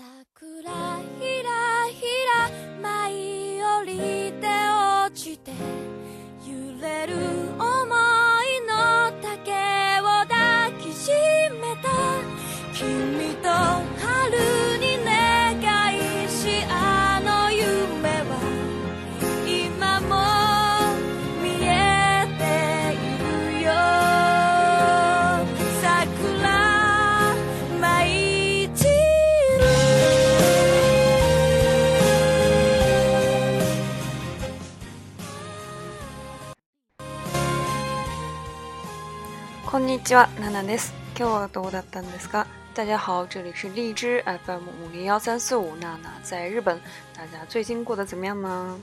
桜こんにちは、ナナです。今日はどうだったんですか？大家好，这里是荔枝 FM 五零幺三四五，娜娜在日本。大家最近过得怎么样呢？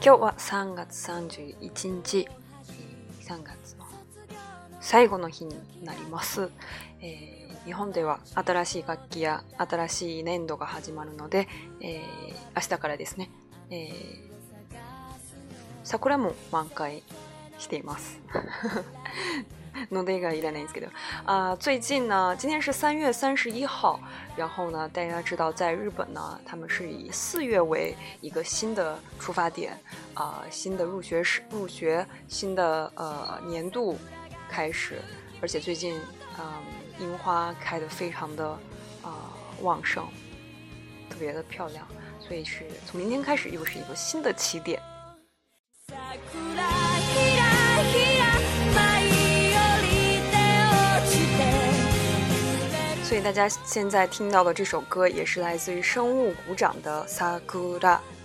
今日は3月31日、3月最後の日になります、えー、日本では新しい楽器や新しい年度が始まるので、えー、明日からですね、えー、桜も満開しています のでがいらないんですけど啊，最近呢，今天是三月三十一号，然后呢，大家知道在日本呢，他们是以四月为一个新的出发点啊、呃，新的入学入学，新的呃年度开始，而且最近，嗯，樱花开得非常的，啊，旺盛，特别的漂亮，所以是从明天开始又是一个新的起点。所以大家现在听到的这首歌也是来自于生物鼓掌的《Sakura》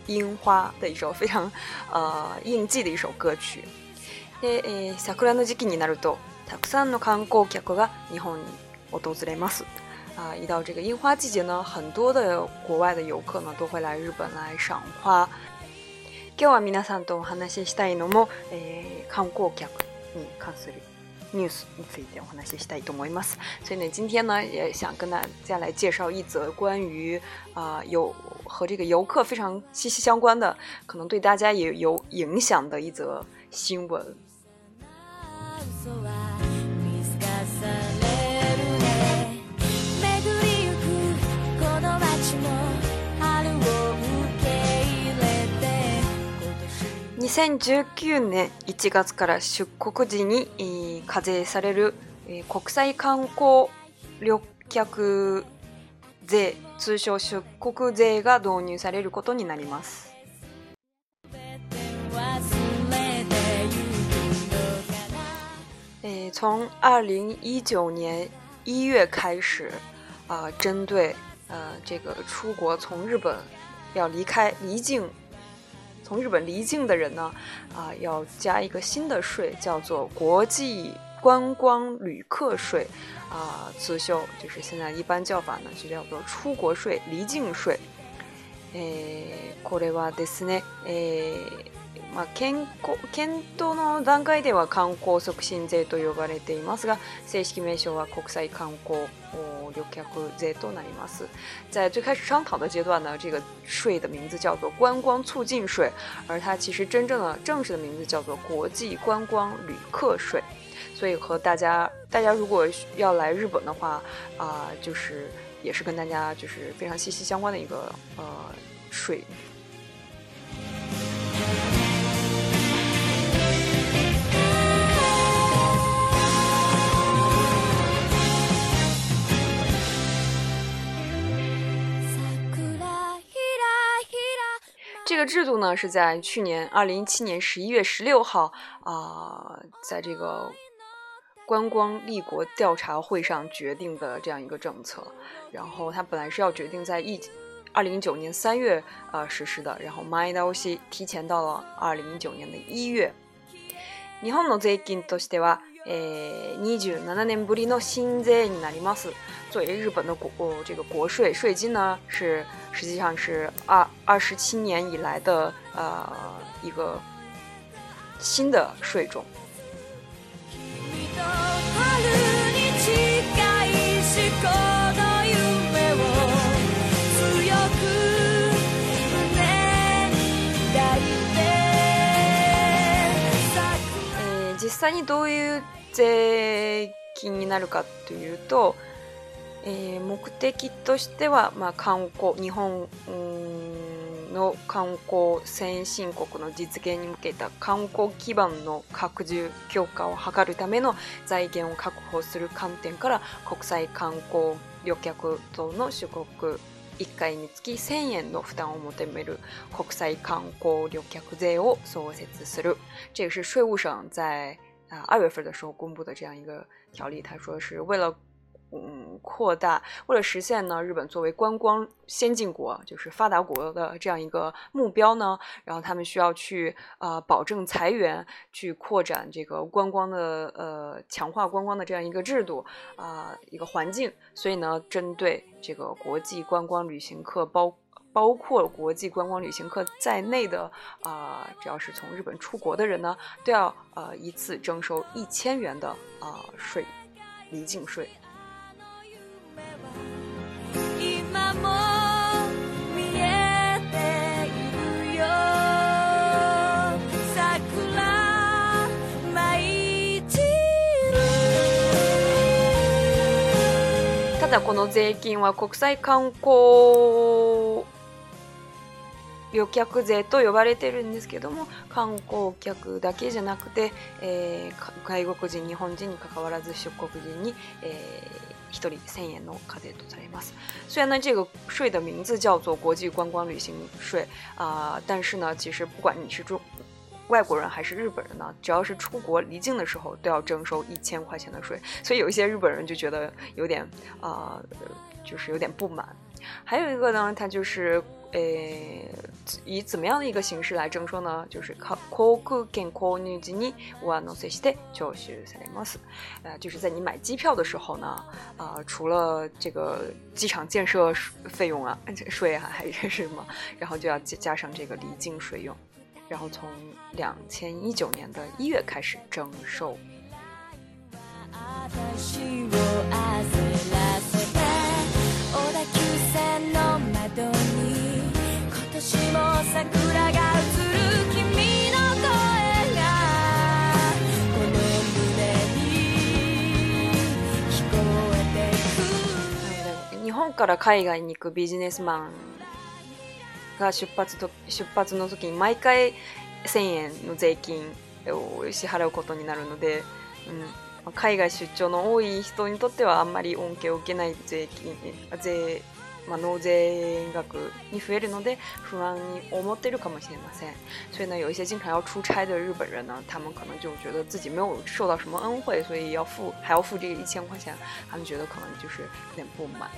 樱花的一首非常，呃，应季的一首歌曲。で、えー、桜の時期になるとたくさんの観光客が日本に訪れます。啊，一到这个樱花季节呢，很多的国外的游客呢都会来日本来赏花。今日は皆さんとお話ししたいのも、えー、観光客に関するニュースについてお話ししたいと思います。所以呢，今天呢也想跟大家来介绍一则关于啊、呃、有和这个游客非常息息相关的，可能对大家也有影响的一则新闻。2019年1月から出国時に、えー、課税される、えー、国際観光旅客税通称出国税が導入されることになります从二零一九年一月开始，啊，针对，呃，这个出国从日本要离开离境，从日本离境的人呢，啊，要加一个新的税，叫做国际观光旅客税，啊，自修就是现在一般叫法呢，就叫做出国税、离境税。诶，これはですね，诶。まあ健康検討の段階では観光促進税と呼ばれてますが、正式名称は国際観光旅客税となります。在最开始商讨的阶段呢，这个税的名字叫做观光促进税，而它其实真正的正式的名字叫做国际观光旅客税。所以和大家大家如果要来日本的话，啊，就是也是跟大家就是非常息息相关的一个呃税。制度呢是在去年二零一七年十一月十六号啊，在这个观光立国调查会上决定的这样一个政策，然后它本来是要决定在一二零一九年三月呃实施的，然后马伊达欧西提前到了二零一九年的一月。诶，你就年ぶりの新税になります。作为日本的国这个国税税金呢，是实际上是二二十七年以来的呃一个新的税种。実際にどういう税金になるかというと、えー、目的としては、まあ、観光日本の観光先進国の実現に向けた観光基盤の拡充強化を図るための財源を確保する観点から国際観光旅客等の出国1回につき1000円の負担を求める国際観光旅客税を創設する。这是税务省在啊，二月份的时候公布的这样一个条例，他说是为了，嗯，扩大，为了实现呢，日本作为观光先进国，就是发达国的这样一个目标呢，然后他们需要去啊，保证裁员，去扩展这个观光的，呃，强化观光的这样一个制度啊，一个环境，所以呢，针对这个国际观光旅行客包。包括国际观光旅行客在内的啊，只要是从日本出国的人呢，都要呃一次征收一千元的啊税，离境税。ただこの税金は国際観光。旅客税と呼ばれてるんですけども観光客だけじゃなくて、えー、外国人日本人にかかわらず出国人に、えー、1人1000円の課税とされます。虽然呢，这个税的名字叫做国际观光旅行税啊、呃，但是呢，其实不管你是中外国人还是日本人呢，只要是出国离境的时候，都要征收一千块钱的税。所以有一些日本人就觉得有点啊、呃，就是有点不满。还有一个呢，它就是呃，以怎么样的一个形式来征收呢？就是航空券購入時に我納税して徴収されます。啊，就是在你买机票的时候呢，啊，除了这个机场建设费用啊、税啊，还是什么，然后就要加上这个离境税用。然后从两千一九年的一月开始征收。から海外に行くビジネスマンが出発と出発の時に毎回1000円の税金を支払うことになるので、うん、海外出張の多い人にとってはあんまり恩恵を受けない税金税、まあ、納税額に増えるので不安に思っているかもしれません。所以呢，有一些经常要出差的日本人呢，他们可能就觉得自己没有受到什么恩惠，所以要付还要付这一千块钱，他们觉得可能就是有点不满。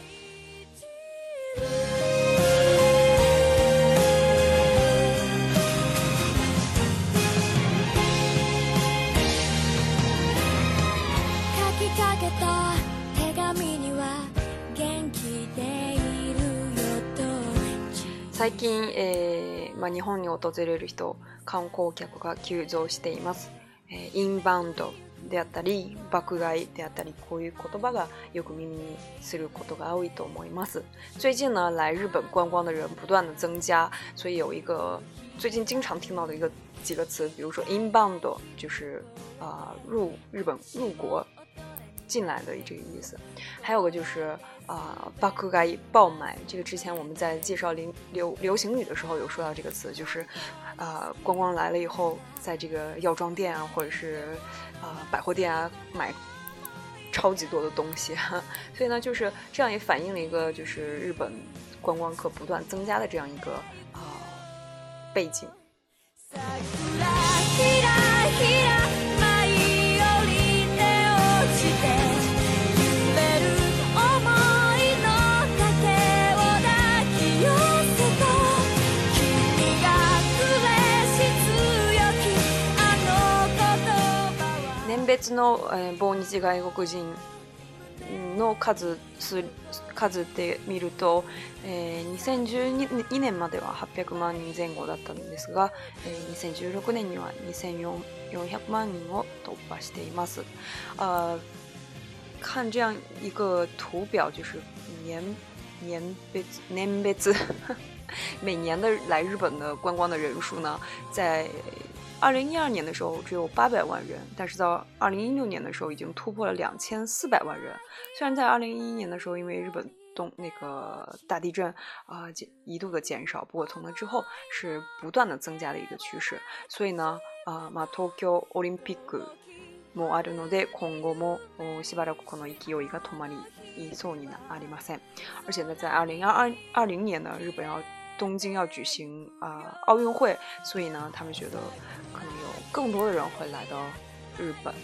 最近、えーまあ、日本に訪れる人観光客が急増しています、えー、インバウンドであったり、爆買いであったり、こういう言葉がよく耳にすることが多いと思います。最近呢，来日本观光的人不断的增加，所以有一个最近经常听到的一个几个词，比如说 inbound，就是啊入日本入国。进来的这个意思，还有个就是啊，百货街爆买。这个之前我们在介绍流流流行语的时候有说到这个词，就是啊，观光来了以后，在这个药妆店啊，或者是啊百货店啊，买超级多的东西。所以呢，就是这样也反映了一个就是日本观光客不断增加的这样一个啊背景。別の、えー、訪日外国人の数数数で見ると、えー、2012年までは800万人前後だったんですが、えー、2016年には2400万人を突破しています。あ看这样一个图表，就是年年别年别次，每年的来日本的观光的人数呢，在二零一二年的时候只有八百万人，但是到二零一六年的时候已经突破了两千四百万人。虽然在二零一一年的时候因为日本东那个大地震啊减一度的减少，不过从那之后是不断的增加的一个趋势。所以呢，啊，東京オリンピックもあるので今後もしばらくこの勢いが止まりそうになりません。而且在二零二二二零年呢，日本要。东京要举行啊奥运会，所以呢，他们觉得可能有更多的人会来到日本。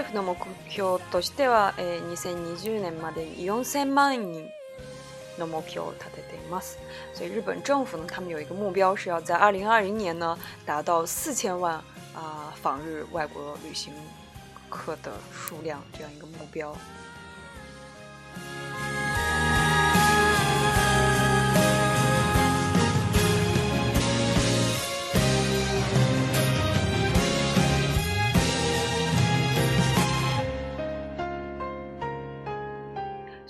政府の目標としては、えー、2020年までに4000万人の目標を立てています。所以日本政府の他们有一个目標是要在2 0二零年呢达到0千万啊、呃、访日外国旅行客的数量这样一个目标。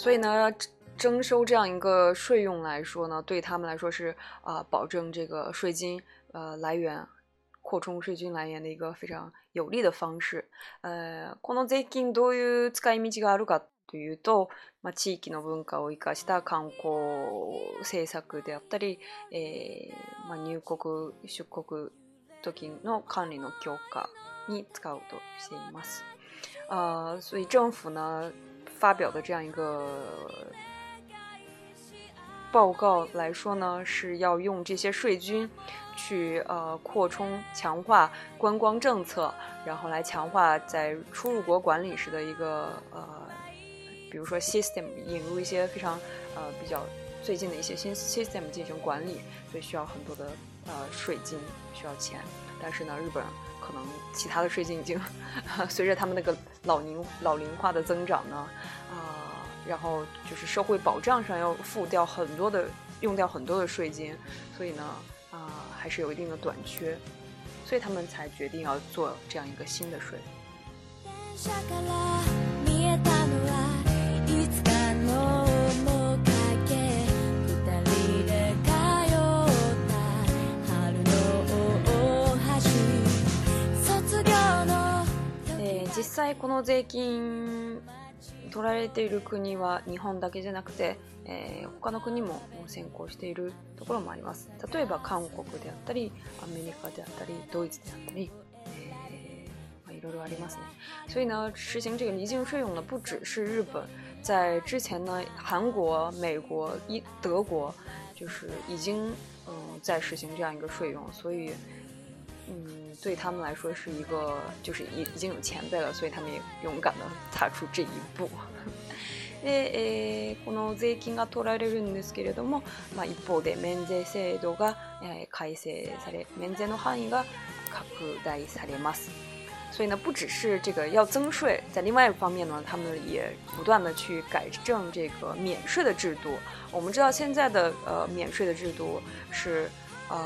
所以呢，征收这样一个税用来说呢，对他们来说是啊、呃，保证这个税金呃来源。扩充税金来源的一个非常有利的方式。呃、この税金どういう使い道があるかというと、まあ、地域の文化を生かした観光政策であったり、えー、まあ、入国出国時の管理の強化に使うとしています。啊、呃，所以政府呢，发表的这样一个报告来说呢，是要用这些税金去呃扩充、强化观光政策，然后来强化在出入国管理时的一个呃，比如说 system 引入一些非常呃比较最近的一些新 system 进行管理，所以需要很多的呃税金，需要钱，但是呢，日本。可能其他的税金已经 随着他们那个老龄老龄化的增长呢，啊，然后就是社会保障上要付掉很多的用掉很多的税金，所以呢，啊，还是有一定的短缺，所以他们才决定要做这样一个新的税。実際この税金取られている国は日本だけじゃなくて、えー、他の国も先行しているところもあります例えば韓国であったりアメリカであったりドイツであったり、まいろいろありますね所以呢实行这个离境税用呢不只是日本在之前呢韩国美国一德国就是已经嗯、在实行这样一个税用所以嗯，对他们来说是一个，就是已已经有前辈了，所以他们也勇敢的踏出这一步。ええ、この税金が取られるんですけれども、まあ一方で免税制度がええ改正され、免税の範囲が拡大されます。所以呢，不只是这个要增税，在另外一方面呢，他们也不断的去改正这个免税的制度。我们知道现在的呃免税的制度是，呃。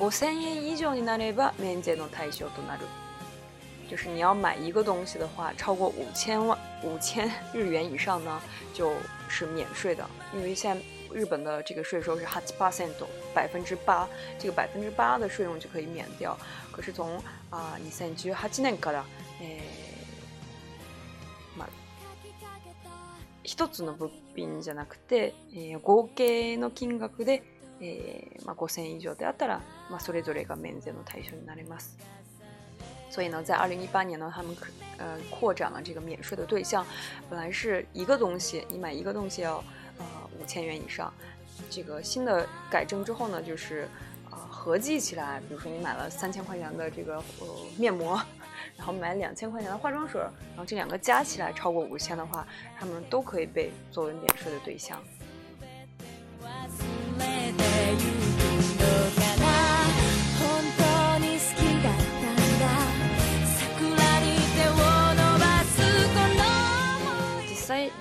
五千円以上になれば免税の対象となる。就是你要买一个东西的话，超过五千万五千日元以上呢，就是免税的。因为现在日本的这个税收是八 percent，百分之八，这个百分之八的税用就可以免掉。可是从啊二千十八年から，え、まあ、一つの物品じゃなくて、え、合計の金額で。呃，0 0 0以上，对，啊，了，嘛，それぞれが免税の対象になります。所以呢，在二零一八年呢，他们，可呃，扩展了这个免税的对象，本来是一个东西，你买一个东西要，呃，五千元以上。这个新的改正之后呢，就是，呃，合计起来，比如说你买了三千块钱的这个呃面膜，然后买两千块钱的化妆水，然后这两个加起来超过五千的话，他们都可以被作为免税的对象。実際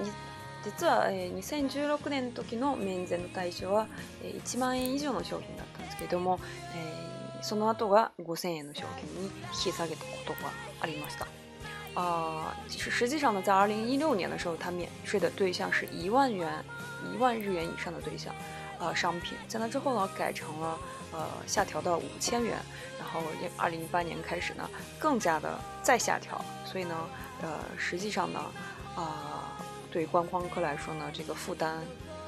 実は、え2016年の時の免税の対象は、え1万円以上の商品だったんですけれども、えその後が5000円の商品に引き下げたことがありました。呃，实实际上呢，在二零一六年的时候，它免税的对象是一万元、一万日元以上的对象，呃，商品。在那之后呢，改成了呃下调到五千元，然后二零一八年开始呢，更加的再下调。所以呢，呃，实际上呢，啊，对观光客来说呢，这个负担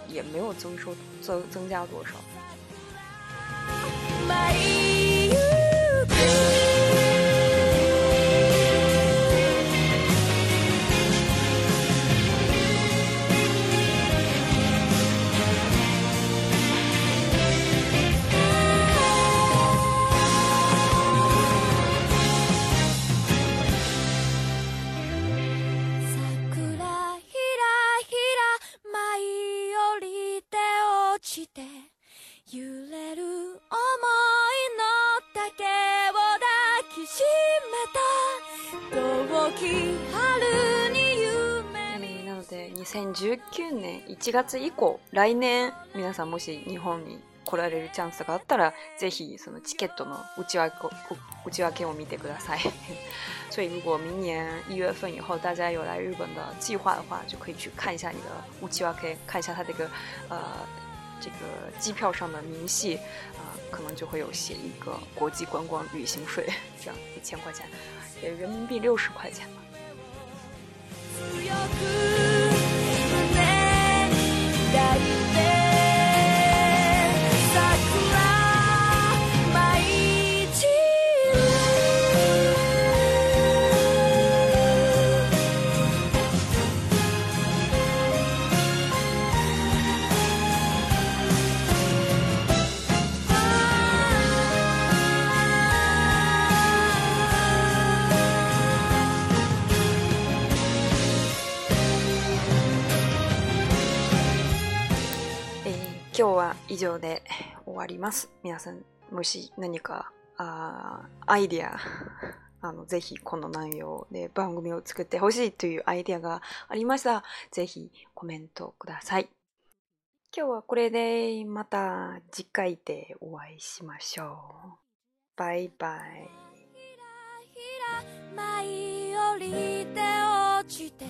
也没有增收增增加多少。なので2019年1月以降来年皆さんもし日本に来られるチャンスがあったらぜひそのチケットの内訳内訳を見てください 所以如果明年月份以后大家有来日本的计划的话，就可以去看一下你的内訳，看一下个呃这个机票上的明细，啊，可能就会有写一个国际观光旅行税，这样一千块钱，也人民币六十块钱吧。今日は以上で終わります。皆さん、もし何かあアイディア、あの、ぜひこの内容で番組を作ってほしいというアイディアがありましたら、ぜひコメントください。今日はこれでまた次回でお会いしましょう。バイバイ。舞い降りて落ちて